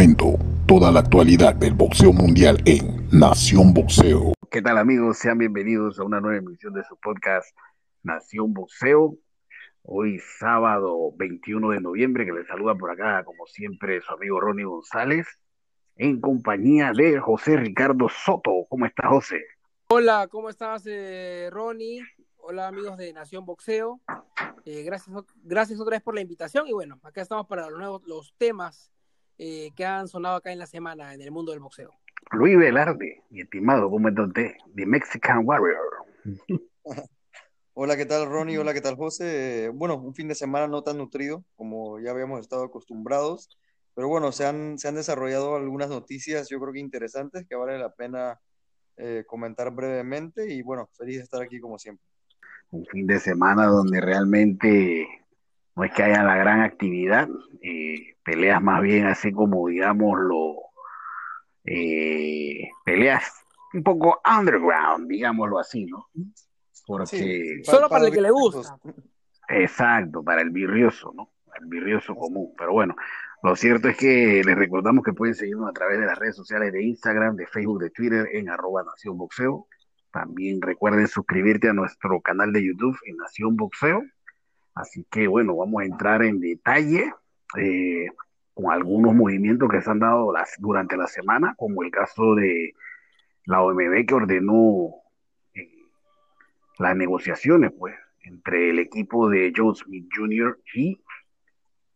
Momento, toda la actualidad del boxeo mundial en Nación Boxeo. ¿Qué tal amigos? Sean bienvenidos a una nueva emisión de su podcast Nación Boxeo. Hoy sábado 21 de noviembre, que les saluda por acá, como siempre, su amigo Ronnie González, en compañía de José Ricardo Soto. ¿Cómo está José? Hola, ¿cómo estás, eh, Ronnie? Hola amigos de Nación Boxeo. Eh, gracias, gracias otra vez por la invitación y bueno, acá estamos para los nuevos los temas eh, que han sonado acá en la semana en el mundo del boxeo. Luis Velarde, mi estimado, ¿cómo está usted? The Mexican Warrior. Hola, ¿qué tal Ronnie? Hola, ¿qué tal José? Bueno, un fin de semana no tan nutrido como ya habíamos estado acostumbrados, pero bueno, se han, se han desarrollado algunas noticias yo creo que interesantes que vale la pena eh, comentar brevemente y bueno, feliz de estar aquí como siempre. Un fin de semana donde realmente no es que haya la gran actividad, eh, peleas más bien así como digamos lo eh, peleas un poco underground, digámoslo así, ¿no? Porque solo para, el que le gusta. Exacto, para el virrioso, ¿no? El virrioso común. Pero bueno, lo cierto es que les recordamos que pueden seguirnos a través de las redes sociales de Instagram, de Facebook, de Twitter en arroba Nación Boxeo. También recuerden suscribirte a nuestro canal de YouTube en Nación Boxeo. Así que bueno, vamos a entrar en detalle eh, con algunos movimientos que se han dado durante la semana, como el caso de la OMB que ordenó eh, las negociaciones, pues, entre el equipo de Joe Smith Jr. y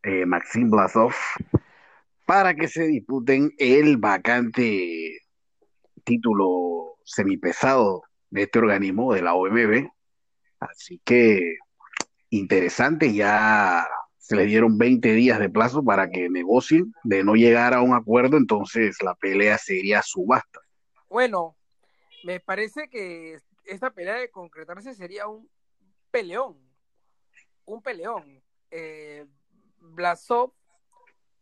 eh, Maxim Blasov para que se disputen el vacante título semipesado de este organismo de la OMB. Así que interesante, ya se le dieron 20 días de plazo para que negocien, de no llegar a un acuerdo, entonces la pelea sería subasta. Bueno, me parece que esta pelea de concretarse sería un peleón, un peleón. Eh, Blasov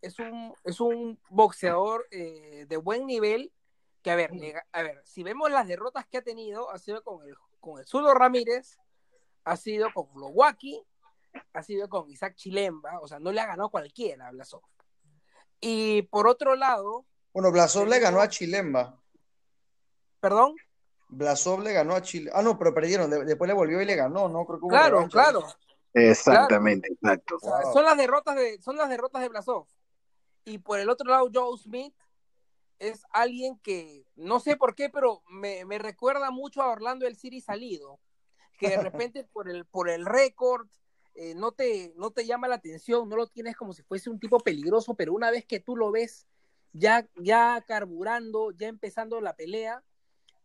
es un, es un boxeador eh, de buen nivel que, a ver, a ver, si vemos las derrotas que ha tenido, ha sido con el, con el Zulo Ramírez, ha sido con Lowaki, ha sido con Isaac Chilemba, o sea, no le ha ganado cualquiera a Blasov. Y por otro lado... Bueno, Blasov le ganó a Chilemba. ¿Perdón? Blasov le ganó a Chile. Ah, no, pero perdieron. después le volvió y le ganó, ¿no? Creo que claro, claro. Exactamente, exacto. Son las derrotas de, son las derrotas de Blasov. Y por el otro lado, Joe Smith es alguien que no sé por qué, pero me, me recuerda mucho a Orlando el City salido. Que de repente por el, por el récord eh, no, te, no te llama la atención, no lo tienes como si fuese un tipo peligroso, pero una vez que tú lo ves ya, ya carburando, ya empezando la pelea,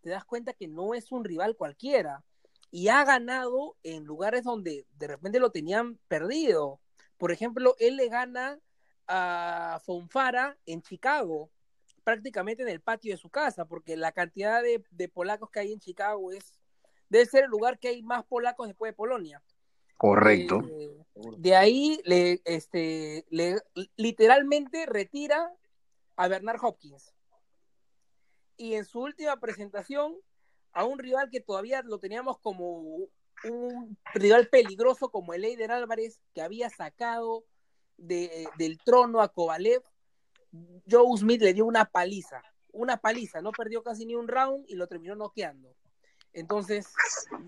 te das cuenta que no es un rival cualquiera y ha ganado en lugares donde de repente lo tenían perdido. Por ejemplo, él le gana a Fonfara en Chicago, prácticamente en el patio de su casa, porque la cantidad de, polacos que hay en Chicago es, debe ser el lugar que hay más polacos después de Polonia. Correcto. Eh, de ahí le, este, le literalmente retira a Bernard Hopkins. Y en su última presentación a un rival que todavía lo teníamos como un rival peligroso como el Eider Álvarez, que había sacado de, del trono a Kovalev, Joe Smith le dio una paliza, una paliza, no perdió casi ni un round y lo terminó noqueando. Entonces,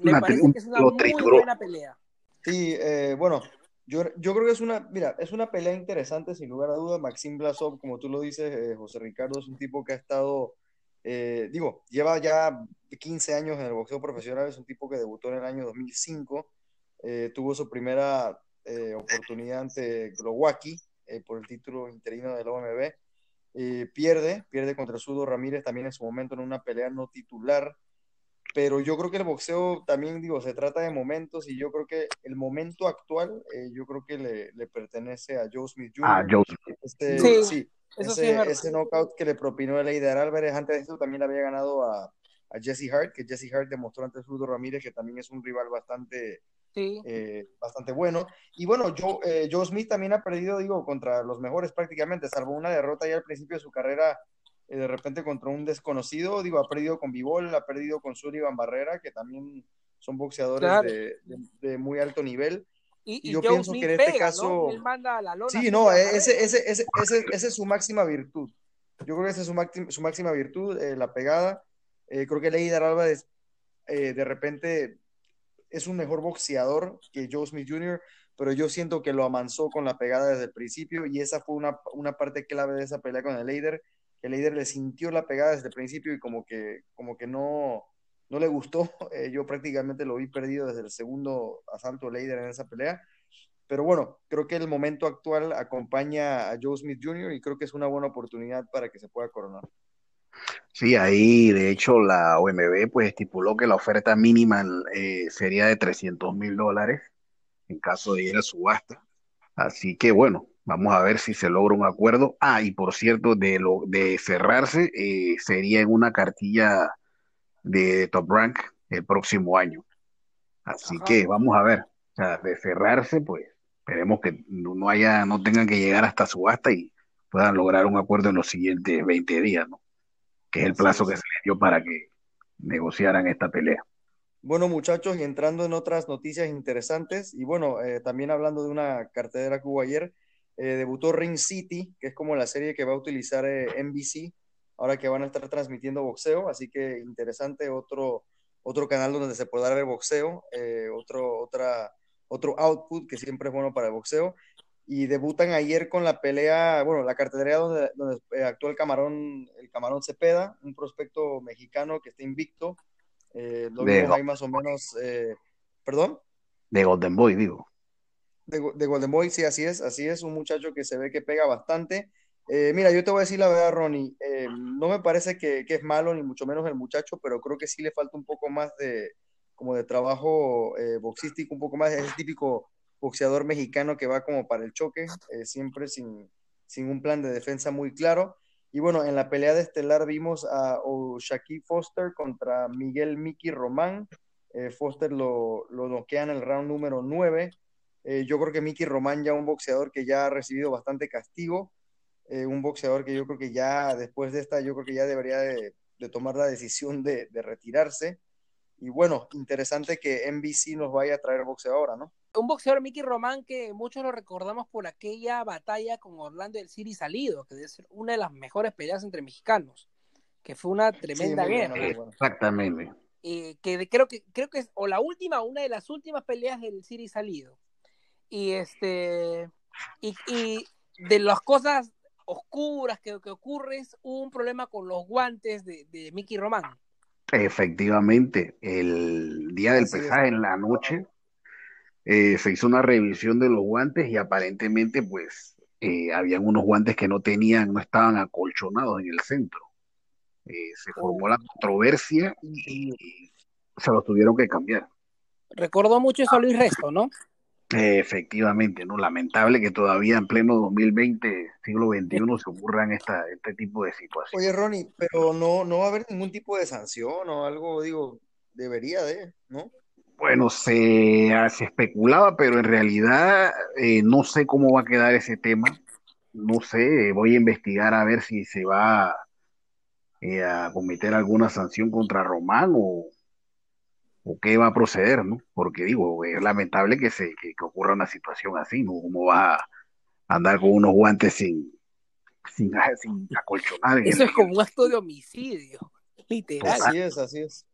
me parece que es una muy buena pelea. Sí, eh, bueno, yo, yo, creo que es una, mira, es una pelea interesante, sin lugar a dudas. Maxim Blasov, como tú lo dices, eh, José Ricardo, es un tipo que ha estado eh, digo, lleva ya 15 años en el boxeo profesional, es un tipo que debutó en el año 2005, eh, tuvo su primera eh, oportunidad ante Glowacki por el título interino del OMB, pierde, pierde contra Sudo Ramírez también en su momento en una pelea no titular, pero yo creo que el boxeo también, digo, se trata de momentos y yo creo que el momento actual, yo creo que le, le, pertenece a Joe Smith Jr. Ah, Joe Smith. Este, sí ese, ese knockout que le propinó el Eider Álvarez, antes de eso también había ganado a, a Jesse Hart, que Jesse Hart demostró ante Rudo Ramírez que también es un rival bastante, eh, bastante bueno. Y bueno, Joe, eh, Joe, Smith también ha perdido, digo, contra los mejores prácticamente, salvo una derrota ya al principio de su carrera, eh, de repente contra un desconocido, digo, ha perdido con Bivol, ha perdido con Sullivan Barrera, que también son boxeadores de, de, muy alto nivel. Y, Y yo Joe pienso Smith que en este pega, caso- ¿no? Él manda a la lona. Sí, no, ese, ese, ese, ese, es su máxima virtud. Yo creo que esa es su, máxima, su máxima virtud, eh, la pegada. Eh, creo que Leider Álvarez eh, de repente es un mejor boxeador que Joe Smith Jr., pero yo siento que lo amansó con la pegada desde el principio y esa fue una, una parte clave de esa pelea con el Leider, el Leider le sintió la pegada desde el principio y como que, como que no, no le gustó. Eh, yo prácticamente lo vi perdido desde el segundo asalto Leider en esa pelea. Pero bueno, creo que el momento actual acompaña a Joe Smith Jr. y creo que es una buena oportunidad para que se pueda coronar. Sí, ahí de hecho la OMB pues estipuló que la oferta mínima eh, sería de 300 mil dólares en caso de ir a subasta. Así que bueno, vamos a ver si se logra un acuerdo. Ah, y por cierto, de lo de cerrarse eh, sería en una cartilla de Top Rank el próximo año. Así Ajá. que vamos a ver. O sea, de cerrarse, pues esperemos que no haya, no tengan que llegar hasta subasta y puedan lograr un acuerdo en los siguientes 20 días, ¿no? Que es el plazo que se les dio para que negociaran esta pelea. Bueno, muchachos, y entrando en otras noticias interesantes, y bueno, eh, también hablando de una cartelera que hubo ayer, eh, debutó Ring City, que es como la serie que va a utilizar eh, NBC, ahora que van a estar transmitiendo boxeo, así que interesante, otro, otro canal donde se podrá ver boxeo, eh, otro, otra, otro output que siempre es bueno para el boxeo, y debutan ayer con la pelea, bueno, la cartelera donde, donde eh, actuó el Camarón, el Camarón Cepeda, un prospecto mexicano que está invicto, lo vimos ahí más o menos, perdón, De Golden Boy, digo. De, de Golden Boy, sí, así es, así es, un muchacho que se ve que pega bastante. Eh, mira, yo te voy a decir la verdad, Ronnie, eh, no me parece que, que es malo, ni mucho menos el muchacho, pero creo que sí le falta un poco más de, como de trabajo eh, boxístico, un poco más, es el típico boxeador mexicano que va como para el choque, eh, siempre sin, sin un plan de defensa muy claro. Y bueno, en la pelea de estelar vimos a Shaquille Foster contra Miguel Mickey Román. Foster lo, lo noquea en el round número 9. Eh, yo creo que Mickey Román ya un boxeador que ya ha recibido bastante castigo. Eh, un boxeador que yo creo que ya después de esta, yo creo que ya debería de, de tomar la decisión de, de, retirarse. Y bueno, interesante que NBC nos vaya a traer boxeo ahora, ¿no? Un boxeador Mickey Román que muchos lo recordamos por aquella batalla con Orlando del City salido, que debe ser una de las mejores peleas entre mexicanos, que fue una tremenda sí, guerra. Bueno, bueno. Exactamente. Eh, que de, creo que creo que es o la última, una de las últimas peleas del City salido. Y este y, y de las cosas oscuras que, que ocurre es un problema con los guantes de, de Mickey Román. Efectivamente, el día del pesaje en la noche eh, se hizo una revisión de los guantes y aparentemente pues eh, habían unos guantes que no tenían, no estaban acolchonados en el centro. Eh, se formó la controversia y, y se los tuvieron que cambiar. Recordó mucho eso a Luis Resto, ¿no? Efectivamente, ¿no? Lamentable que todavía en pleno 2020, siglo XXI, se ocurran esta, este tipo de situaciones. Oye, Ronnie, pero no, no va a haber ningún tipo de sanción o algo, digo, debería de, ¿no? Bueno, se, se especulaba, pero en realidad eh, no sé cómo va a quedar ese tema. No sé, voy a investigar a ver si se va eh, a cometer alguna sanción contra Román o, o qué va a proceder, ¿no? Porque digo, es lamentable que se que, que ocurra una situación así, ¿no? ¿Cómo va a andar con unos guantes sin, sin, sin acolchonar? Eso el- es como un acto de homicidio, literal. Así es, así es.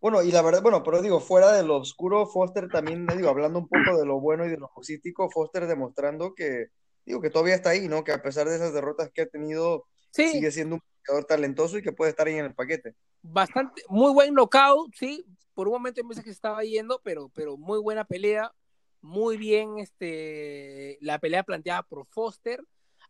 Bueno, y la verdad, bueno, pero digo, fuera de lo oscuro, Foster también, digo, hablando un poco de lo bueno y de lo boxístico, Foster demostrando que, digo, que todavía está ahí, ¿no? Que a pesar de esas derrotas que ha tenido, Sí, sigue siendo un boxeador talentoso y que puede estar ahí en el paquete. bastante, muy buen knockout, sí. Por un momento pensé que se estaba yendo, pero, pero muy buena pelea. Muy bien este, la pelea planteada por Foster.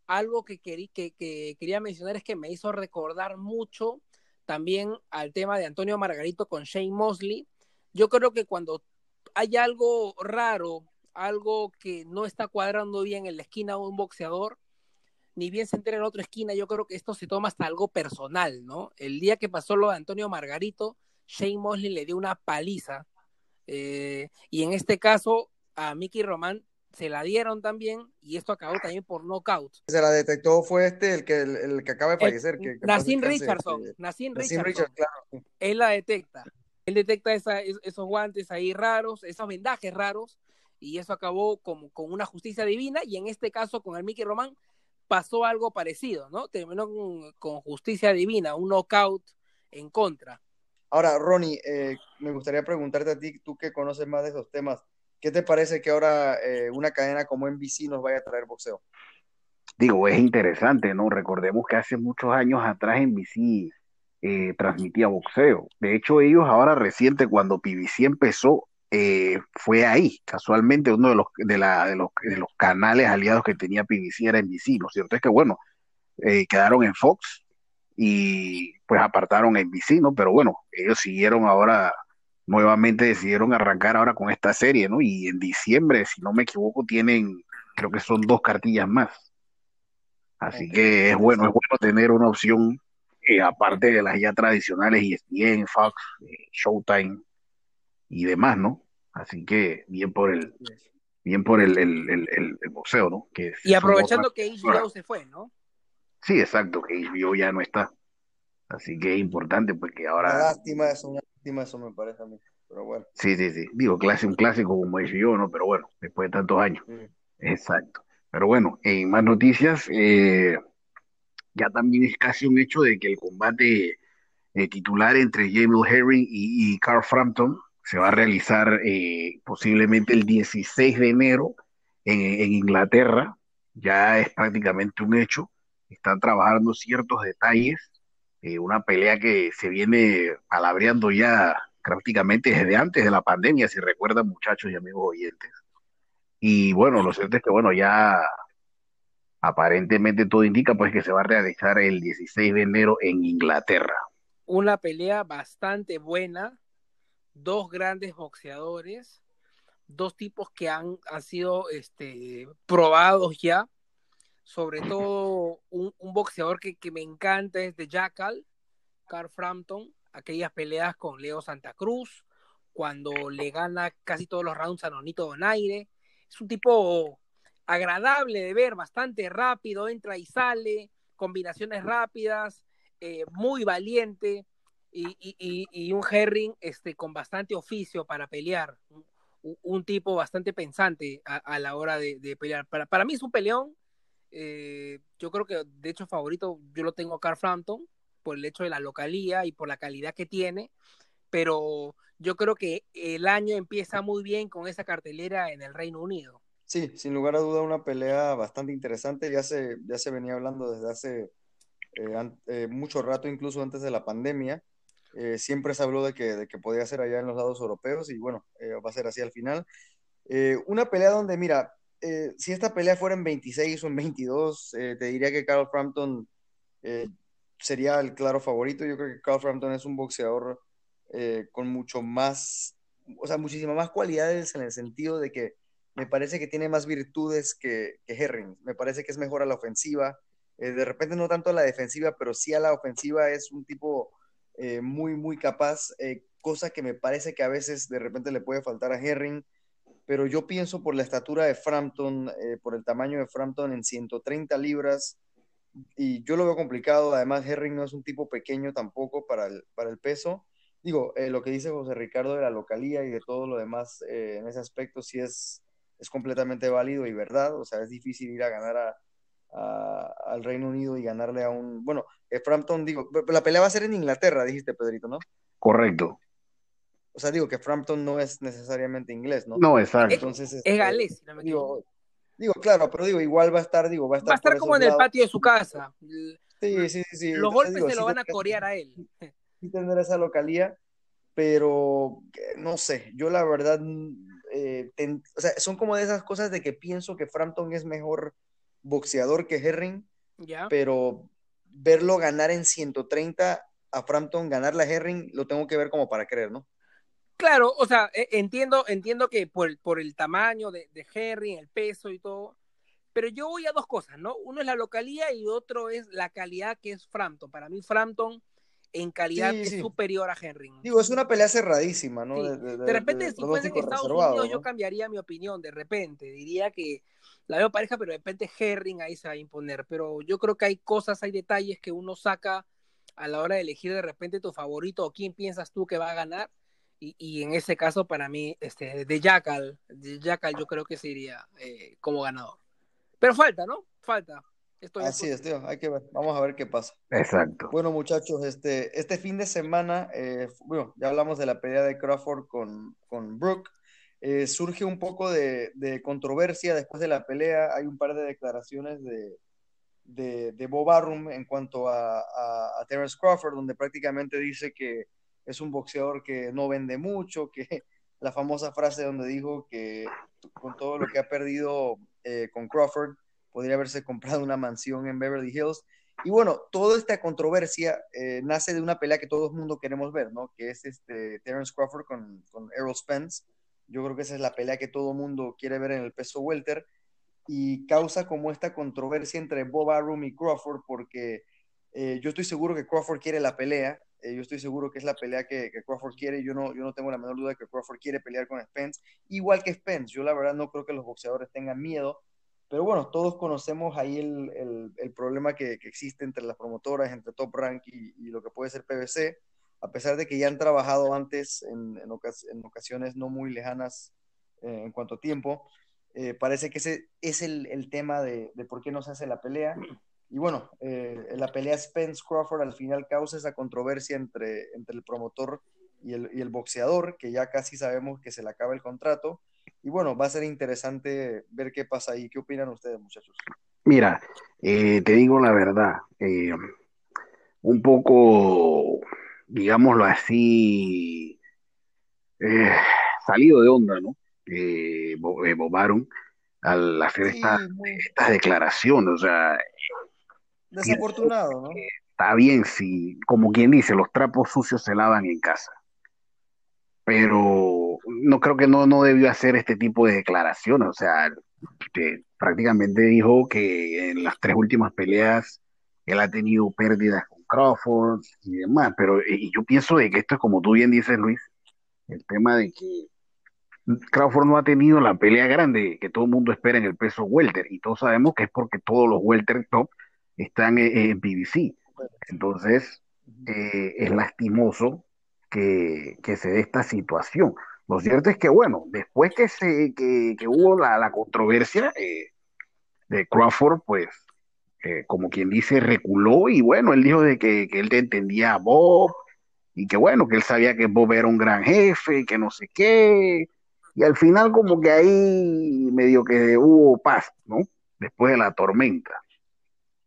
Algo que, querí, que, que quería mencionar es que me hizo recordar mucho también al tema de Antonio Margarito con Shane Mosley. Yo creo que cuando hay algo raro, algo que no está cuadrando bien en la esquina de un boxeador, ni bien se entera en otra esquina, yo creo que esto se toma hasta algo personal, ¿no? El día que pasó lo de Antonio Margarito, Shane Mosley le dio una paliza. eh, y en este caso, a Mickey Román se la dieron también, y esto acabó también por knockout. Se la detectó fue este, el que, el, el que acaba de fallecer. que, que Nassim Richardson, Nassim Nassim Richardson, Richardson, claro. sí. él la detecta. Él detecta esa- esos guantes ahí raros, esos vendajes raros, y eso acabó con, con una justicia divina y en este caso con el Mickey Román pasó algo parecido, ¿no? Terminó con, con justicia divina, un knockout en contra. Ahora, Ronnie, eh, me gustaría preguntarte a ti, tú que conoces más de esos temas, ¿qué te parece que ahora eh, una cadena como NBC nos vaya a traer boxeo? Digo, es interesante, ¿no? Recordemos que hace muchos años atrás NBC eh, transmitía boxeo. De hecho, ellos ahora reciente, cuando PBC empezó, eh, fue ahí. Casualmente, uno de los, de, la, de, los, de los canales aliados que tenía PBC era NBC. Lo cierto es que, bueno, quedaron en Fox y pues apartaron NBC, ¿no? Pero bueno, ellos siguieron ahora, nuevamente decidieron arrancar ahora con esta serie, ¿no? Y en diciembre, si no me equivoco, tienen, creo que son dos cartillas más. Así que es bueno, es bueno tener una opción eh, aparte de las ya tradicionales ESPN, Fox, eh, Showtime y demás, ¿no? Así que bien por el bien por el, el, el, el boxeo, ¿no? Que y aprovechando que HBO se fue, ¿no? Sí, exacto, que HBO ya no está. Así que es importante porque pues, ahora... Una lástima eso, una lástima eso me parece a mí, pero bueno. Sí, sí, sí. Digo, clase, un clásico como HBO, ¿no? Pero bueno, después de tantos años. Exacto. Pero bueno, en más noticias, eh, ya también es casi un hecho de que el combate eh, titular entre Jamie Herring y, y, Carl Frampton se va a realizar eh, posiblemente el 16 de enero en, en, Inglaterra. Ya es prácticamente un hecho. Están trabajando ciertos detalles. Eh, una pelea que se viene palabreando ya prácticamente desde antes de la pandemia, si recuerdan muchachos y amigos oyentes. Y bueno, lo cierto es que bueno, ya aparentemente todo indica pues que se va a realizar el 16 de enero en Inglaterra. Una pelea bastante buena, dos grandes boxeadores, dos tipos que han, han sido este, probados ya, sobre todo un, un boxeador que, que, me encanta es de Jackal, Carl Frampton, aquellas peleas con Leo Santa Cruz, cuando le gana casi todos los rounds a Nonito Donaire, es un tipo agradable de ver, bastante rápido, entra y sale, combinaciones rápidas, eh, muy valiente y, y, y, un Herring este, con bastante oficio para pelear, un, tipo bastante pensante a, a la hora de, de, pelear. Para, para mí es un peleón, eh, yo creo que de hecho favorito yo lo tengo Carl Frampton por el hecho de la localía y por la calidad que tiene, pero yo creo que el año empieza muy bien con esa cartelera en el Reino Unido. Sí, sin lugar a duda una pelea bastante interesante. Ya se, ya se venía hablando desde hace eh, an, eh, mucho rato, incluso antes de la pandemia. Eh, siempre se habló de que, de que podía ser allá en los lados europeos y bueno, eh, va a ser así al final. Eh, una pelea donde, mira, si esta pelea fuera en 26 o en 22, te diría que Carl Frampton sería el claro favorito. Yo creo que Carl Frampton es un boxeador con mucho más, o sea, muchísimas más cualidades en el sentido de que me parece que tiene más virtudes que, que Herring. Me parece que es mejor a la ofensiva. Eh, de repente no tanto a la defensiva, pero sí a la ofensiva es un tipo eh, muy, muy capaz, eh, cosa que me parece que a veces de repente le puede faltar a Herring. Pero yo pienso por la estatura de Frampton, eh, por el tamaño de Frampton en 130 libras, y yo lo veo complicado. Además, Herring no es un tipo pequeño tampoco para el, para el peso. Digo, lo que dice José Ricardo de la localía y de todo lo demás en ese aspecto sí es, es completamente válido y verdad, o sea, es difícil ir a ganar a, a, al Reino Unido y ganarle a un, bueno, eh, Frampton, digo, la pelea va a ser en Inglaterra, dijiste, Pedrito, ¿no? Correcto. O sea, digo que Frampton no es necesariamente inglés, ¿no? No, exacto. Entonces, es, es galés, no me digo, digo, claro, pero digo, igual va a estar, digo, va a estar, va a estar como en el patio de su casa. Sí, sí, sí. Los golpes digo, se lo sí van a corear a él. Sí tener esa localía, pero no sé, yo la verdad eh, ten, o sea, son como de esas cosas de que pienso que Frampton es mejor boxeador que Herring, ¿Ya? pero verlo ganar en 130 a Frampton, ganarle a Herring, lo tengo que ver como para creer, ¿no? Claro, o sea, entiendo, entiendo que por, por el tamaño de, de Herring, el peso y todo, pero yo voy a dos cosas, ¿no? Uno es la localía y otro es la calidad que es Frampton. Para mí, Frampton en calidad sí, sí. es superior a Henry. Digo, es una pelea cerradísima, ¿no? Sí. De, de, de, repente, si fuese en Estados Unidos, ¿no? yo cambiaría mi opinión, de repente. Diría que la veo pareja, pero de repente Herring ahí se va a imponer. Pero yo creo que hay cosas, hay detalles que uno saca a la hora de elegir de repente tu favorito o quién piensas tú que va a ganar. Y, y en ese caso, para mí, este, de Jackal, de Jackal yo creo que sería eh, como ganador. Pero falta, ¿no? Falta. Estoy Así es, tío, hay que ver, vamos a ver qué pasa. Exacto. Bueno, muchachos, este, este fin de semana, eh, bueno, ya hablamos de la pelea de Crawford con, con Brooke. Eh, surge un poco de, de, controversia después de la pelea. Hay un par de declaraciones de, de, de Bob Arum en cuanto a, a, a, Terence Crawford, donde prácticamente dice que es un boxeador que no vende mucho, que la famosa frase donde dijo que con todo lo que ha perdido eh, con Crawford, podría haberse comprado una mansión en Beverly Hills. Y bueno, toda esta controversia eh, nace de una pelea que todo el mundo queremos ver, ¿no? Que es este Terence Crawford con, con Errol Spence. Yo creo que esa es la pelea que todo el mundo quiere ver en el peso welter y causa como esta controversia entre Bob Arum y Crawford porque eh, yo estoy seguro que Crawford quiere la pelea, eh, yo estoy seguro que es la pelea que, que, Crawford quiere, yo no, yo no tengo la menor duda de que Crawford quiere pelear con Spence, igual que Spence, yo la verdad no creo que los boxeadores tengan miedo pero bueno, todos conocemos ahí el, el, el problema que, que, existe entre las promotoras, entre Top Rank y, y, lo que puede ser PBC, a pesar de que ya han trabajado antes en, en, ocas en ocasiones no muy lejanas eh, en cuanto a tiempo. Eh, parece que ese es el, el tema de, de, por qué no se hace la pelea. Y bueno, eh, la pelea Spence Crawford al final causa esa controversia entre, entre el promotor y el, y el boxeador, que ya casi sabemos que se le acaba el contrato y bueno, va a ser interesante ver qué pasa ahí. ¿Qué opinan ustedes, muchachos? Mira, eh, te digo la verdad, eh, un poco, digámoslo así, eh, salido de onda, ¿no? Eh, Bobaron al hacer sí, esta, muy... estas declaraciones, o sea... Desafortunado, ¿no? Está bien si, como quien dice, los trapos sucios se lavan en casa pero no creo que no, no debió hacer este tipo de declaraciones. O sea, que prácticamente dijo que en las tres últimas peleas él ha tenido pérdidas con Crawford y demás. Pero y yo pienso de que esto es como tú bien dices, Luis, el tema de que Crawford no ha tenido la pelea grande que todo el mundo espera en el peso welter. Y todos sabemos que es porque todos los welter top están en, en PBC. Entonces, eh, es lastimoso que, que, se dé esta situación. Lo cierto es que, bueno, después que, se, que, que hubo la, la controversia eh, de Crawford, pues, eh, como quien dice, reculó y bueno, él dijo de que, que, él entendía a Bob y que bueno, que él sabía que Bob era un gran jefe y que no sé qué. Y al final como que ahí medio que hubo paz, ¿no? Después de la tormenta.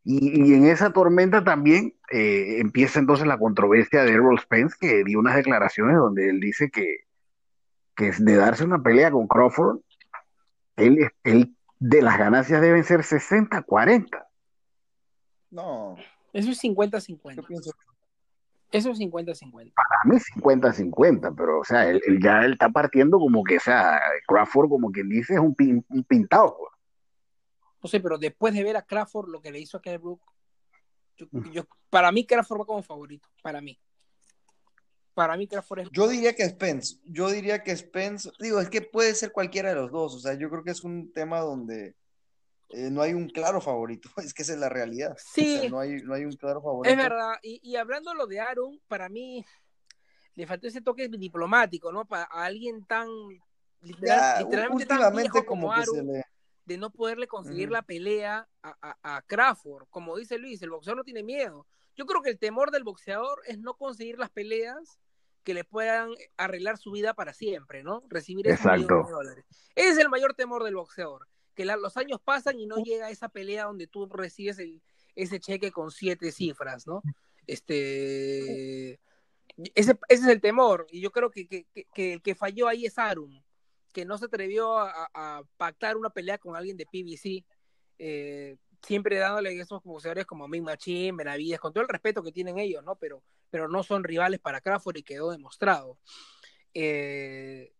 Y, y, en esa tormenta también eh, empieza entonces la controversia de Errol Spence, que dio unas declaraciones donde él dice que, que de darse una pelea con Crawford, él, él de las ganancias deben ser 60-40. No. Eso es 50-50. Eso es 50-50. Para mí 50-50, pero o sea, él, él, ya él está partiendo como que, o sea, Crawford como quien dice es un, pin, un pintado. No sé, pero después de ver a Crawford lo que le hizo a Kell Brook, yo, yo, para mí Crawford va como favorito, para mí. Para mí Crawford es... Yo diría que Spence, yo diría que Spence, digo, es que puede ser cualquiera de los dos, o sea, yo creo que es un tema donde eh, no hay un claro favorito, es que esa es la realidad. Sí. O sea, no, hay, no hay un claro favorito. Es verdad, y, y hablando lo de Aaron, para mí le faltó ese toque diplomático, ¿no? Para alguien tan literal, ya, literalmente tan viejo como, como Aaron. Le de no poderle conseguir uh -huh. la pelea a, a, a, Crawford. Como dice Luis, el boxeador no tiene miedo. Yo creo que el temor del boxeador es no conseguir las peleas que le puedan arreglar su vida para siempre, ¿no? Recibir esos millones de dólares. Ese es el mayor temor del boxeador, que la, los años pasan y no llega a esa pelea donde tú recibes el, ese cheque con siete cifras, ¿no? Este... Ese, ese es el temor, y yo creo que, que, que, que el que falló ahí es Arum, que no se atrevió a, a, pactar una pelea con alguien de PBC, eh, siempre dándole esos boxeadores como Mick Machine, Benavides, con todo el respeto que tienen ellos, ¿no? Pero, pero no son rivales para Crawford y quedó demostrado. Eh,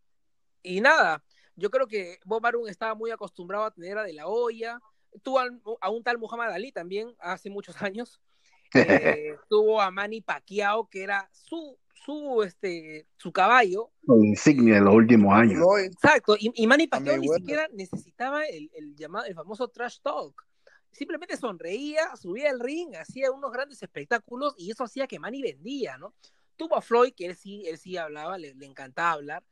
y nada, yo creo que Bob Arum estaba muy acostumbrado a tener a De La Hoya, tuvo a, a un tal Muhammad Ali también hace muchos años, eh, tuvo a Manny Pacquiao, que era su su este su caballo. Insignia de los últimos años. Exacto y, y Manny Pacquiao ni siquiera necesitaba el, el, llamado el famoso trash talk. Simplemente sonreía subía el ring hacía unos grandes espectáculos y eso hacía que Manny vendía no tuvo a Floyd, que él sí, él sí hablaba, le, le encantaba hablar,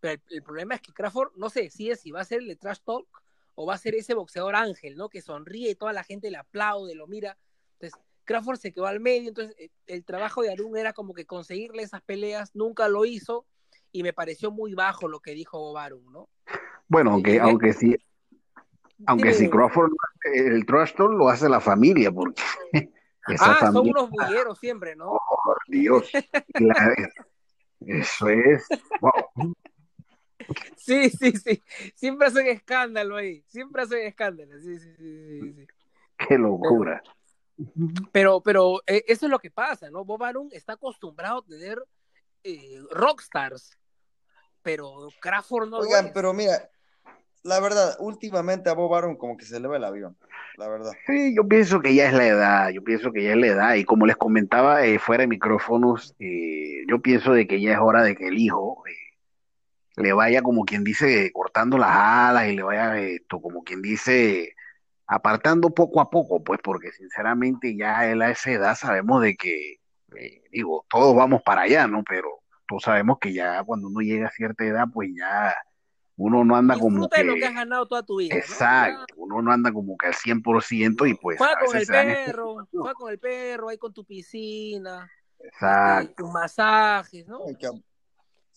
pero el, el, problema es que Crawford no se decide si va a ser el de trash talk o va a ser ese boxeador ángel, ¿no? Que sonríe y toda la gente le aplaude, lo mira. Crawford se quedó al medio, entonces el, el trabajo de Arun era como que conseguirle esas peleas, nunca lo hizo, y me pareció muy bajo lo que dijo Bob Arum, ¿no? Bueno, aunque, aunque sí, aunque si Crawford, el trash talk lo hace la familia, porque esa ah, familia, son unos bulleros siempre, ¿no? Oh, por Dios. eso es. Wow. Sí, sí, sí. Siempre hacen escándalo ahí. Siempre hacen escándalo. Sí, sí, sí, sí. Qué locura. Pero, pero eh, eso es lo que pasa, ¿no? Bob Arum está acostumbrado a tener eh, rockstars, pero Crawford no Oigan, pero mira, la verdad, últimamente a Bob Arum como que se eleva el avión, la verdad. Sí, yo pienso que ya es la edad, yo pienso que ya es la edad, y como les comentaba eh, fuera de micrófonos, eh, yo pienso de que ya es hora de que el hijo eh, le vaya como quien dice cortando las alas y le vaya esto, como quien dice apartando poco a poco, pues porque sinceramente ya él a esa edad sabemos de que, eh, digo, todos vamos para allá, ¿no? Pero todos sabemos que ya cuando uno llega a cierta edad, pues ya uno no anda como que... lo que has ganado toda tu vida. Exacto, ¿no? uno no anda como que al 100% y pues... Juega con el perro, juega con el perro, ahí con tu piscina. Exacto. Tus masajes, ¿no?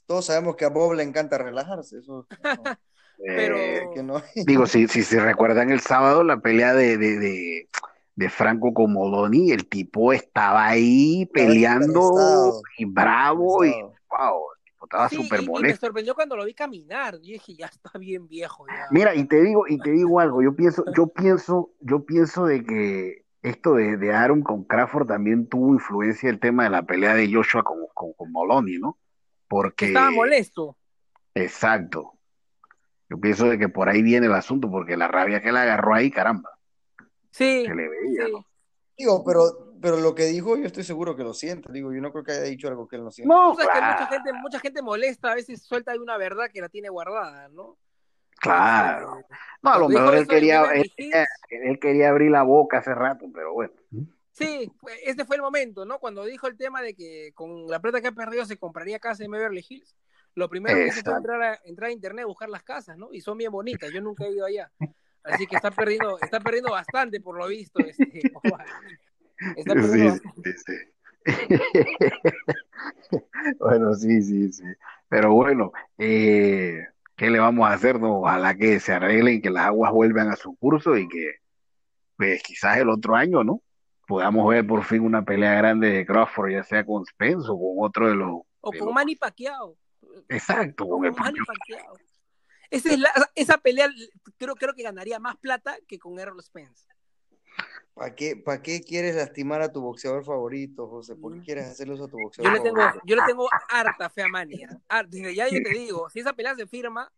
Todos sabemos que a Bob le encanta relajarse, eso... No. Pero... Eh, no. digo, si, si se recuerdan el sábado la pelea de, de, de, de Franco con Moloni, el tipo estaba ahí peleando y bravo y wow, estaba súper sí, molesto. Y me sorprendió cuando lo vi caminar. Yo dije, ya está bien viejo. Ya. Mira, y te digo, y te digo algo, yo pienso, yo pienso, yo pienso de que esto de, de Aaron con Crawford también tuvo influencia el tema de la pelea de Joshua con, con, con Moloney, ¿no? Porque estaba molesto. Exacto. Yo pienso de que por ahí viene el asunto, porque la rabia que le agarró ahí, caramba. Sí. Se le veía, sí. ¿no? Digo, pero, pero lo que dijo yo estoy seguro que lo siente. Digo, yo no creo que haya dicho algo que él no siente. No, O sea, que claro, mucha gente, mucha gente molesta, a veces suelta ahí una verdad que la tiene guardada, ¿no? claro. Este, No, a lo dijo mejor él de quería, él, él quería abrir la boca hace rato, pero bueno. Sí, ese fue el momento, ¿no? Cuando dijo el tema de que con la plata que ha perdido se compraría casa en Beverly Hills. Lo primero que hizo fue Exacto. entrar a, entrar a internet a buscar las casas, ¿no? Y son bien bonitas. Yo nunca he ido allá. Así que está perdiendo, está perdiendo bastante por lo visto. Este, está perdiendo Sí, bastante. sí, sí. Bueno, sí, sí, sí. Pero bueno, eh, ¿qué le vamos a hacer? No, ojalá que se arreglen, que las aguas vuelvan a su curso y que, pues, quizás el otro año, ¿no? Podamos ver por fin una pelea grande de Crawford, ya sea con Spence o con otro de los. O con los- Manny Pacquiao. Exacto, con el Manny Pacquiao. Esa, es la- esa pelea creo, creo que ganaría más plata que con Errol Spence. ¿Para qué, ¿Para qué quieres lastimar a tu boxeador favorito, José? ¿Por qué quieres hacerle eso a tu Yo boxeador le tengo, favorito? yo le tengo harta fe a Manny. ¿eh? Desde ya yo te digo, si esa pelea se firma,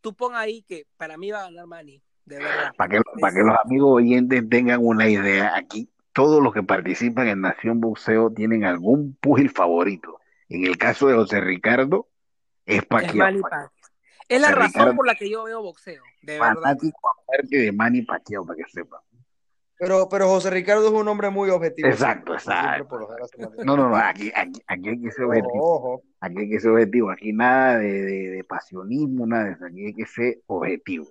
tú pon ahí que para mí va a ganar Manny, de verdad. Para que, para que los amigos oyentes tengan una idea, aquí todos los que participan en Nación Boxeo tienen algún pugil favorito. En el caso de José Ricardo, es Es Pacquiao. Manny Pacquiao. Es la razón Ricardo, por la que yo veo boxeo, de verdad. fanático de Manny Pacquiao, para que sepan. Pero, pero José Ricardo es un hombre muy objetivo. Exacto, exacto. No, no, no, aquí, aquí, aquí hay que ser Ojo, objetivo. ojo. Aquí hay que ser objetivo. Aquí nada de, de, de pasionismo, nada de eso. Aquí hay que ser objetivo.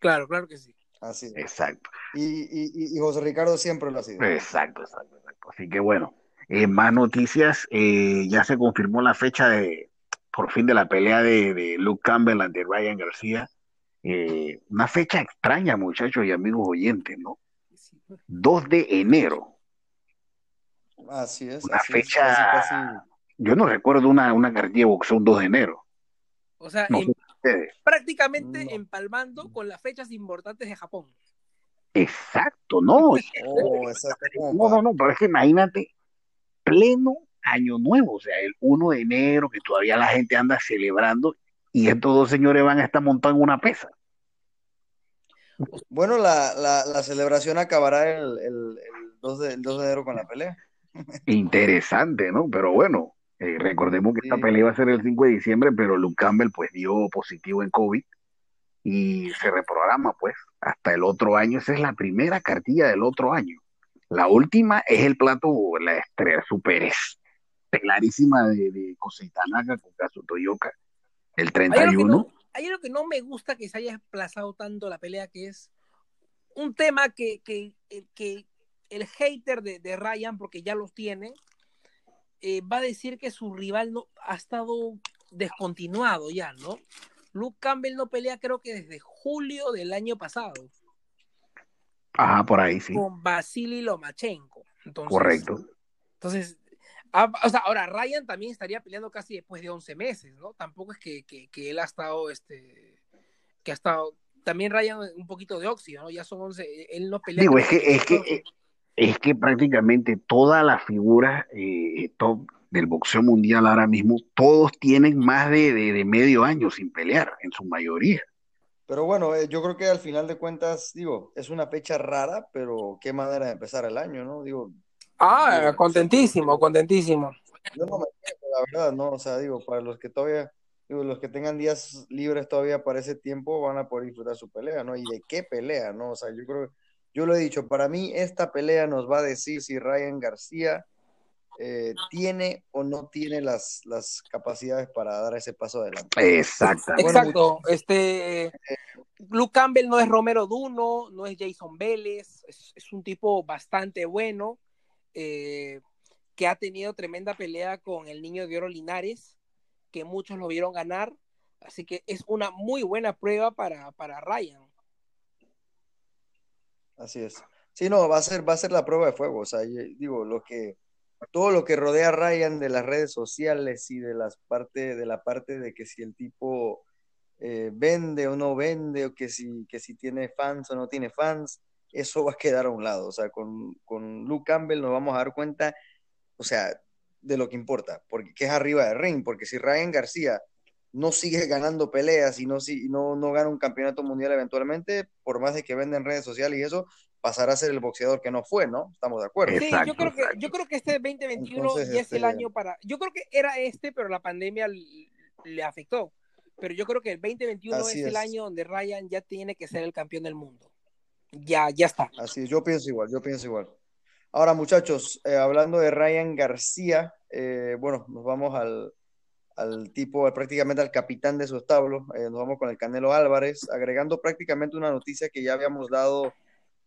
Claro, claro que sí. Así es. Exacto. Y, y, y José Ricardo siempre lo ha sido. Exacto, exacto, exacto. Así que bueno, eh, más noticias. eh, ya se confirmó la fecha de, por fin, de la pelea de, de Luke Campbell ante Ryan García. Eh, una fecha extraña, muchachos y amigos oyentes, ¿no? 2 de enero. Así es. Una así es, fecha- casi, casi. Yo no recuerdo una, una cartilla de boxeo un 2 de enero. O sea, No en- prácticamente No. empalmando con las fechas importantes de Japón. Exacto, no. Oh, exacto. No, no, no, pero es que imagínate, pleno año nuevo, o sea, el 1 de enero, que todavía la gente anda celebrando, y estos dos señores van a estar montados en una pesa. Bueno, la, la, la celebración acabará el, el, el 2 de, el 2 de enero con la pelea. Interesante, ¿no? Pero bueno, eh, recordemos que esta pelea iba a ser el 5 de diciembre, pero Luke Campbell pues dio positivo en COVID y se reprograma pues hasta el otro año. Esa es la primera cartilla del otro año. La última es el plato, la estrella super estelarísima de, de Kosei Tanaka con Kazuto Yoka, el Hay algo, que 31. no, hay algo que no me gusta que se haya desplazado tanto la pelea, que es un tema que, que, eh, que el hater de, de Ryan, porque ya los tiene, eh, va a decir que su rival no ha estado descontinuado ya, ¿no? Luke Campbell no pelea creo que desde julio del año pasado Ajá, por ahí, sí. con Vasily Lomachenko. Entonces, Correcto. Entonces, ah, o sea, ahora Ryan también estaría peleando casi después de 11 meses, ¿no? Tampoco es que, que, que él ha estado, este, que ha estado, también Ryan un poquito de óxido, ¿no? Ya son 11, él no pelea. Digo, es que, es que, 14. eh, es que prácticamente todas las figuras eh, top del boxeo mundial ahora mismo, todos tienen más de, de, de medio año sin pelear, en su mayoría. Pero bueno, eh, yo creo que al final de cuentas, digo, es una fecha rara, pero qué manera de empezar el año, ¿no? Digo, Ah, contentísimo, contentísimo. yo no me quejo, la verdad, ¿no? O sea, digo, para los que todavía, digo, los que tengan días libres todavía para ese tiempo van a poder disfrutar su pelea, ¿no? ¿Y de qué pelea, no? O sea, yo creo, yo lo he dicho, para mí esta pelea nos va a decir si Ryan García eh, tiene o no tiene las, las capacidades para dar ese paso adelante. Exactamente. Bueno, Exacto. Este Luke Campbell no es Romero Duno, no es Jason Vélez, es, es un tipo bastante bueno, eh, que ha tenido tremenda pelea con el niño de oro Linares, que muchos lo vieron ganar. Así que es una muy buena prueba para, para Ryan. Así es. Sí, no, va a ser, va a ser la prueba de fuego. O sea, yo digo, lo que, todo lo que rodea a Ryan de las redes sociales y de las parte, de la parte de que si el tipo eh, vende o no vende, o que si, que si tiene fans o no tiene fans, eso va a quedar a un lado. O sea, con, con Luke Campbell nos vamos a dar cuenta, o sea, de lo que importa, porque que es arriba del ring, porque si Ryan García no sigue ganando peleas y no, si, no, no gana un campeonato mundial eventualmente, por más de que venda en redes sociales y eso, pasará a ser el boxeador que no fue, ¿no? Estamos de acuerdo. Sí, Exacto, yo creo que, yo creo que este 2021 Entonces, ya es el este- año para. Yo creo que era este, pero la pandemia le afectó. Pero yo creo que el 2021 Así es, el es. año donde Ryan ya tiene que ser el campeón del mundo. Ya, ya está. Así yo pienso igual, yo pienso igual. Ahora, muchachos, eh, hablando de Ryan García, eh, bueno, nos vamos al, al tipo, prácticamente al capitán de su establo, eh, nos vamos con el Canelo Álvarez, agregando prácticamente una noticia que ya habíamos dado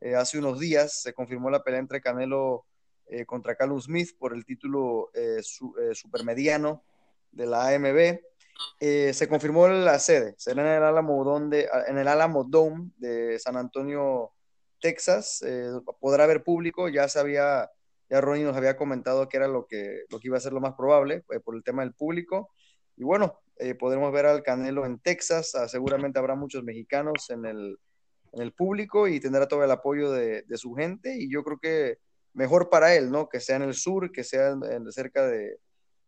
eh, hace unos días, se confirmó la pelea entre Canelo eh, contra Callum Smith por el título eh, su- eh, supermediano de la AMB. Eh, se confirmó la sede, será en el Alamo en el Alamo Dome de San Antonio, Texas. Eh, podrá haber público, ya se había, ya Ronnie nos había comentado que era lo que, lo que iba a ser lo más probable eh, por el tema del público. Y bueno, eh, podremos ver al Canelo en Texas, ah, seguramente habrá muchos mexicanos en el, en el público y tendrá todo el apoyo de, de su gente y yo creo que mejor para él, ¿no? Que sea en el sur, que sea cerca de,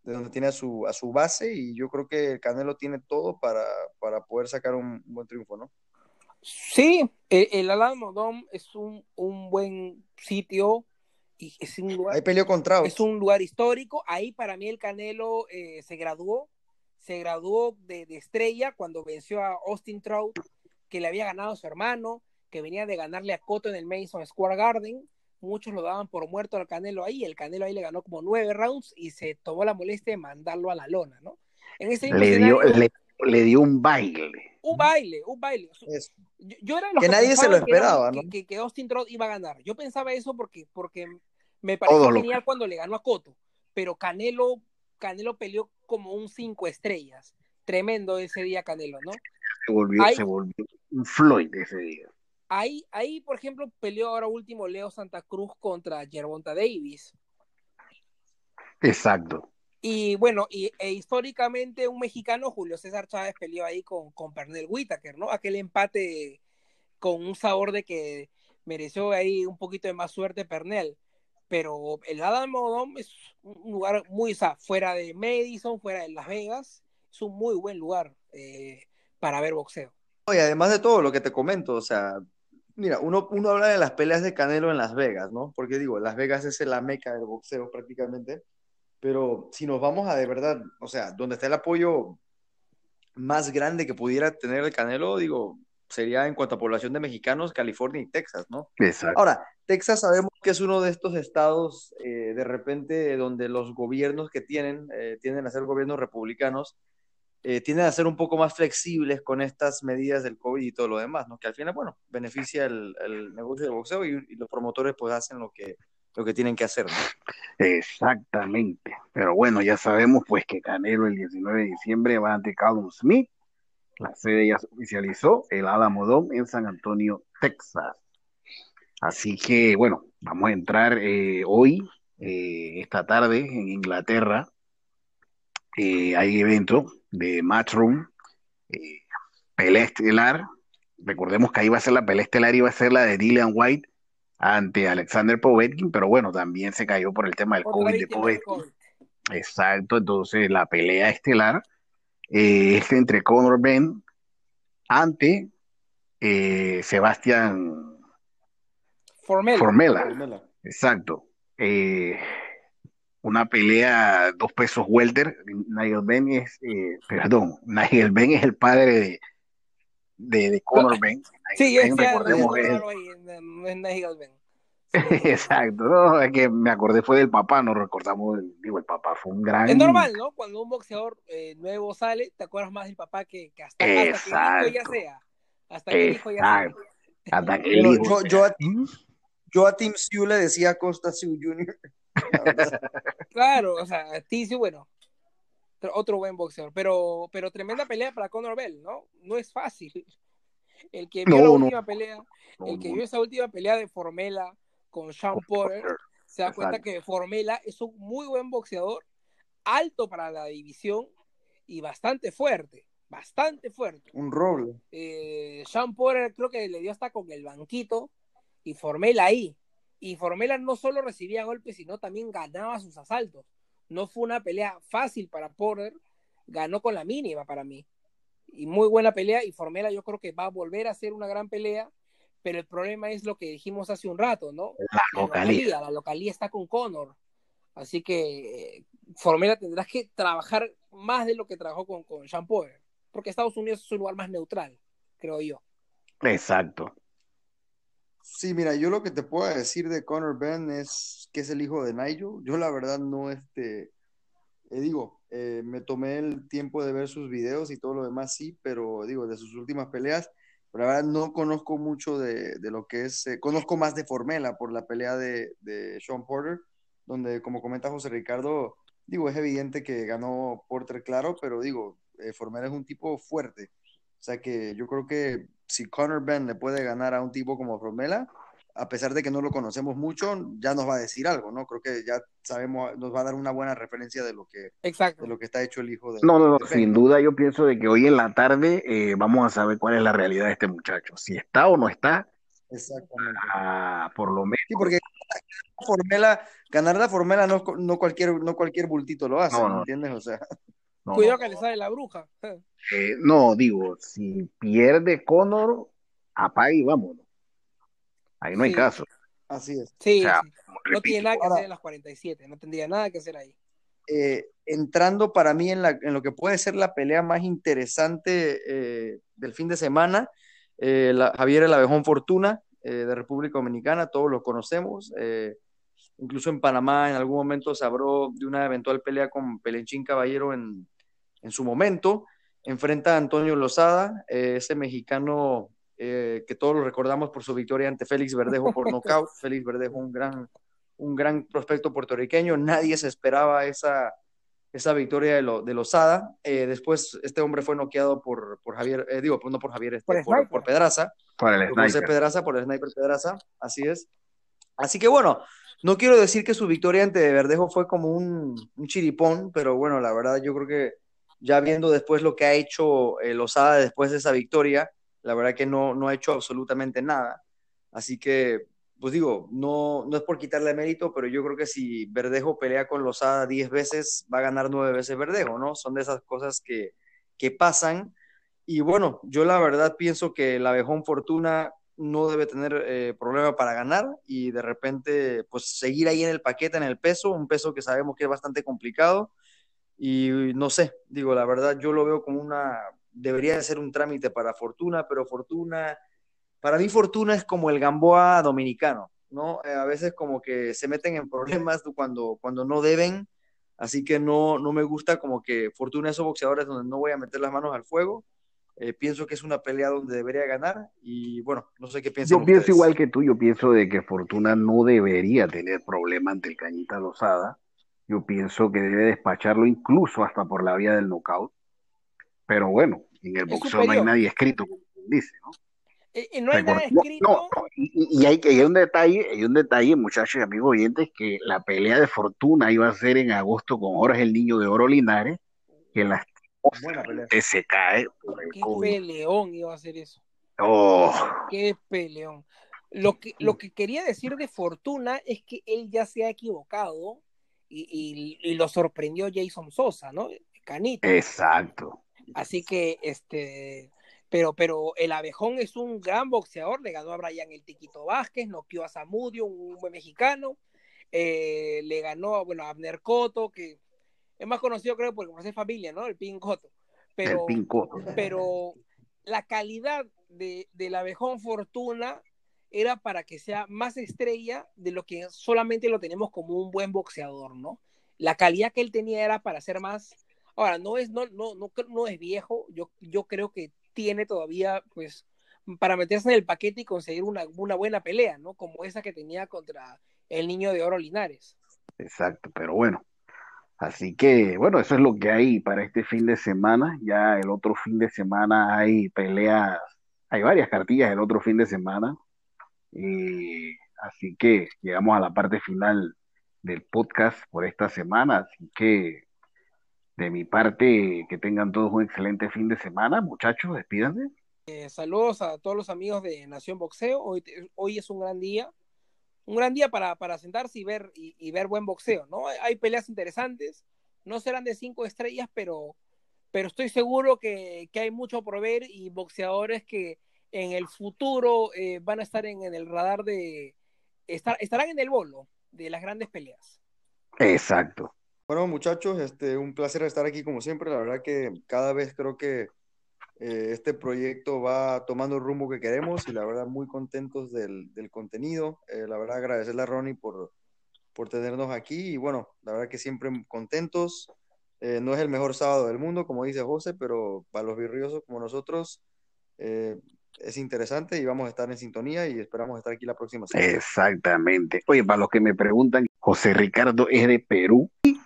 de donde tiene a su, a su base y yo creo que el Canelo tiene todo para, para poder sacar un, un buen triunfo, ¿no? Sí, el Alamo Dome es un, un buen sitio y es un lugar, Ahí peleó con Trout. es un lugar histórico. Ahí para mí el Canelo eh, se graduó, se graduó de, de estrella cuando venció a Austin Trout, que le había ganado a su hermano, que venía de ganarle a Cotto en el Mason Square Garden. Muchos lo daban por muerto al Canelo ahí. El Canelo ahí le ganó como nueve rounds y se tomó la molestia de mandarlo a la lona, ¿no? En ese Le dio, le, le dio un baile. Un baile, un baile. Eso. Yo, yo era los Que nadie se lo esperaba, que, ¿no? que, que Austin Trout iba a ganar. Yo pensaba eso porque, porque me pareció genial cuando le ganó a Cotto. Pero Canelo, Canelo peleó como un cinco estrellas. Tremendo ese día Canelo, ¿no? Se volvió, se volvió un Floyd ese día. Ahí, ahí, por ejemplo, peleó ahora último Leo Santa Cruz contra Gervonta Davis. Exacto. Y bueno, y, e históricamente un mexicano, Julio César Chávez, peleó ahí con, con Pernell Whitaker, ¿no? Aquel empate con un sabor de que mereció ahí un poquito de más suerte Pernell. Pero el Alamo Dome es un lugar muy, o sea, fuera de Madison, fuera de Las Vegas, es un muy buen lugar eh, para ver boxeo. Y además de todo lo que te comento, o sea, mira, uno, uno habla de las peleas de Canelo en Las Vegas, ¿no? Porque digo, Las Vegas es la meca del boxeo prácticamente, pero si nos vamos a de verdad, o sea, donde está el apoyo más grande que pudiera tener el Canelo, digo, sería en cuanto a población de mexicanos, California y Texas, ¿no? Exacto. Ahora, Texas sabemos que es uno de estos estados eh, de repente donde los gobiernos que tienen, eh, tienden a ser gobiernos republicanos, eh, tienden a ser un poco más flexibles con estas medidas del COVID y todo lo demás, ¿no? Que al final, bueno, beneficia el, el negocio del boxeo y, y, los promotores pues hacen lo que, lo que tienen que hacer, ¿no? Exactamente. Pero bueno, ya sabemos pues que Canelo el 19 de diciembre va ante Callum Smith. La sede ya se oficializó, el Alamo Dome en San Antonio, Texas. Así que, bueno, vamos a entrar eh, hoy, eh, esta tarde, en Inglaterra. Eh, hay evento de Matchroom, eh, pelea estelar. Recordemos que ahí va a ser la pelea estelar, iba a ser la de Dillian White ante Alexander Povetkin, pero bueno, también se cayó por el tema del Otra COVID de Povetkin. COVID. Exacto, entonces la pelea estelar eh, es entre Conor Ben ante eh, Sebastián Formel. Formela. Formela. Exacto. Eh, una pelea dos pesos welter. Nigel Ben es, eh, perdón, Nigel Ben es el padre de, de, de Conor Ben. Sí, es recordemos que no es Nigel. Exacto, no, es que me acordé fue del papá, no recordamos, el- digo, el papá fue un gran... Es normal, ¿no? Cuando un boxeador eh, nuevo sale, te acuerdas más del papá que, que hasta, hasta que el hijo ya sea. Hasta que el hijo ya sea. Exacto. Hasta que el Bueno, hijo yo, yo, a, yo a Tim Sue le decía Costa Sue Jr. Claro, o sea, Ticio, bueno, otro- buen boxeador, pero, pero tremenda pelea para Conor Bell, ¿no? No es fácil. El que vio No, la no. última pelea, No, el que vio esa última pelea de Formela con Sean Porter, se da cuenta Exacto. que Formela es un muy buen boxeador, alto para la división y bastante fuerte, bastante fuerte. Un roble. Eh, Sean Porter creo que le dio hasta con el banquito y Formela ahí. Y Formela no solo recibía golpes, sino también ganaba sus asaltos. No fue una pelea fácil para Porter, ganó con la mínima para mí. Y muy buena pelea y Formela yo creo que va a volver a ser una gran pelea, pero el problema es lo que dijimos hace un rato, ¿no? La La localía, la localía está con Conor. Así que eh, Formela tendrás que trabajar más de lo que trabajó con, con Sean Porter, porque Estados Unidos es un lugar más neutral, creo yo. Exacto. Sí, mira, yo lo que te puedo decir de Conor Ben es que es el hijo de Nigel. Yo la verdad no, este, eh, digo, eh, me tomé el tiempo de ver sus videos y todo lo demás, sí, pero digo, de sus últimas peleas, pero la verdad no conozco mucho de, de lo que es, eh, conozco más de Formela por la pelea de, de Sean Porter, donde como comenta José Ricardo, digo, es evidente que ganó Porter, claro, pero digo, eh, Formela es un tipo fuerte. O sea que yo creo que si Conor Ben le puede ganar a un tipo como Formela, a pesar de que no lo conocemos mucho, ya nos va a decir algo, ¿no? Creo que ya sabemos, nos va a dar una buena referencia de lo que, Exacto. de lo que está hecho el hijo de. No, no, no, sin duda yo pienso de que hoy en la tarde eh, vamos a saber cuál es la realidad de este muchacho. Si está o no está, Exactamente. ah, por lo menos. Sí, porque Formela, ganar la Formela no, no cualquier, no cualquier bultito lo hace, No, ¿me no. entiendes? O sea, no, Cuidado no, que le sale la bruja. eh, no, digo, si pierde Conor, apague y vámonos. Ahí no hay caso. así es. Sí, O sea, sí. como no tiene nada que Ahora- hacer en las 47, no tendría nada que hacer ahí. eh, entrando para mí en, la, en lo que puede ser la pelea más interesante eh, del fin de semana, eh, la- Javier El Abejón Fortuna eh, de República Dominicana, todos lo conocemos, eh, incluso en Panamá en algún momento se habló de una eventual pelea con Pelenchín Caballero en, en su momento, enfrenta a Antonio Lozada, eh, ese mexicano eh, que todos lo recordamos por su victoria ante Félix Verdejo por nocaut, Félix Verdejo un gran un gran prospecto puertorriqueño, nadie se esperaba esa, esa victoria de, lo, de Lozada. Eh, después este hombre fue noqueado por, por Javier, eh, digo, pues no por Javier, este, Por por, por Pedraza, para el por José sniper. Pedraza, por el sniper Pedraza, así es. Así que bueno, no quiero decir que su victoria ante Verdejo fue como un, un chiripón, pero bueno, la verdad yo creo que ya viendo después lo que ha hecho eh, Lozada después de esa victoria, la verdad que no, no ha hecho absolutamente nada. Así que, pues digo, no, no es por quitarle mérito, pero yo creo que si Verdejo pelea con Lozada 10 veces, va a ganar 9 veces Verdejo, ¿no? Son de esas cosas que, que pasan. Y bueno, yo la verdad pienso que el Abejón Fortuna no debe tener eh, problema para ganar y de repente pues seguir ahí en el paquete, en el peso, un peso que sabemos que es bastante complicado y no sé, digo, la verdad yo lo veo como una, debería de ser un trámite para Fortuna, pero Fortuna, para mí Fortuna es como el Gamboa dominicano, ¿no? Eh, a veces como que se meten en problemas cuando, cuando no deben, así que no, no me gusta como que Fortuna esos boxeadores donde no voy a meter las manos al fuego. Eh, pienso que es una pelea donde debería ganar y bueno, no sé qué piensan Yo pienso ustedes. igual que tú, yo pienso de que Fortuna no debería tener problema ante el Cañita Lozada. Yo pienso que debe despacharlo incluso hasta por la vía del knockout. Pero bueno, en el boxeo no hay nadie escrito, como dice, ¿no? Eh, no hay nada escrito. no, no, y, y- y hay, un detalle, hay un detalle, muchachos y amigos oyentes, que la pelea de Fortuna iba a ser en agosto con Jorge el Niño de Oro Linares, que Buena pelea. se cae por el Qué COVID. peleón iba a hacer eso. Oh, Qué peleón. Lo que, lo que quería decir de Fortuna es que él ya se ha equivocado y, y- y lo sorprendió Jason Sosa, ¿no? Canito. exacto. Así que, este, pero, pero el Abejón es un gran boxeador, le ganó a Brian el Tiquito Vázquez, noqueó a Zamudio, un buen mexicano, eh, le ganó bueno, a Abner Cotto, que es más conocido creo por, ser familia, ¿no? El Pin Cotto. Pero, el pero la calidad de, del Abejón Fortuna era para que sea más estrella de lo que solamente lo tenemos como un buen boxeador, ¿no? La calidad que él tenía era para ser más. Ahora, no es, no, no, no, no es viejo, yo, yo creo que tiene todavía, pues, para meterse en el paquete y conseguir una, una buena pelea, ¿no? Como esa que tenía contra el niño de oro Linares. Exacto, pero bueno. Así que, bueno, eso es lo que hay para este fin de semana. Ya el otro fin de semana hay peleas, hay varias cartillas el otro fin de semana. Y así que llegamos a la parte final del podcast por esta semana. Así que, de mi parte, que tengan todos un excelente fin de semana. Muchachos, despídanse. Eh, saludos a todos los amigos de Nación Boxeo. Hoy, hoy es un gran día. Un gran día para, para sentarse y ver, y, y ver buen boxeo, ¿no? Hay, hay, peleas interesantes. No serán de cinco estrellas, pero, pero estoy seguro que, que hay mucho por ver y boxeadores que en el futuro eh, van a estar en, en, el radar de. Estar, estarán en el bolo de las grandes peleas. Exacto. Bueno, muchachos, este, un placer estar aquí como siempre. La verdad que cada vez creo que eh, este proyecto va tomando el rumbo que queremos y la verdad muy contentos del, del contenido. Eh, la verdad agradecerle a Ronnie por, por tenernos aquí y bueno, la verdad que siempre contentos. Eh, no es el mejor sábado del mundo, como dice José, pero para los virriosos como nosotros eh, es interesante y vamos a estar en sintonía y esperamos estar aquí la próxima semana. Exactamente. Oye, para los que me preguntan, José Ricardo es de Perú y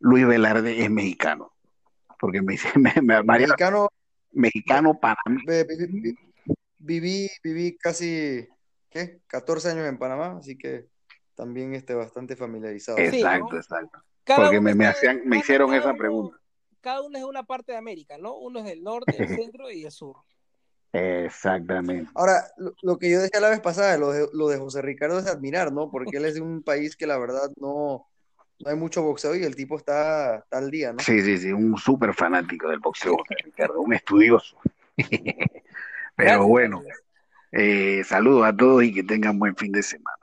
Luis Velarde es mexicano. Porque me dice, me, me, mexicano, mexicano para mí. Viví, viví, viví casi, ¿qué? 14 años en Panamá, así que también esté bastante familiarizado. Exacto, sí, ¿no? exacto. Cada Porque me, me, hacían, me hicieron esa uno, pregunta. Cada uno es una parte de América, ¿no? Uno es del norte, el centro y el sur. Exactamente. Ahora, lo, lo, que yo decía la vez pasada, lo de, lo de José Ricardo es admirar, ¿no? Porque él es de un país que la verdad no, no hay mucho boxeo y el tipo está, está al día, ¿no? Sí, sí, sí, un súper fanático del boxeo, Ricardo, un estudioso. Pero bueno, eh, saludos a todos y que tengan buen fin de semana.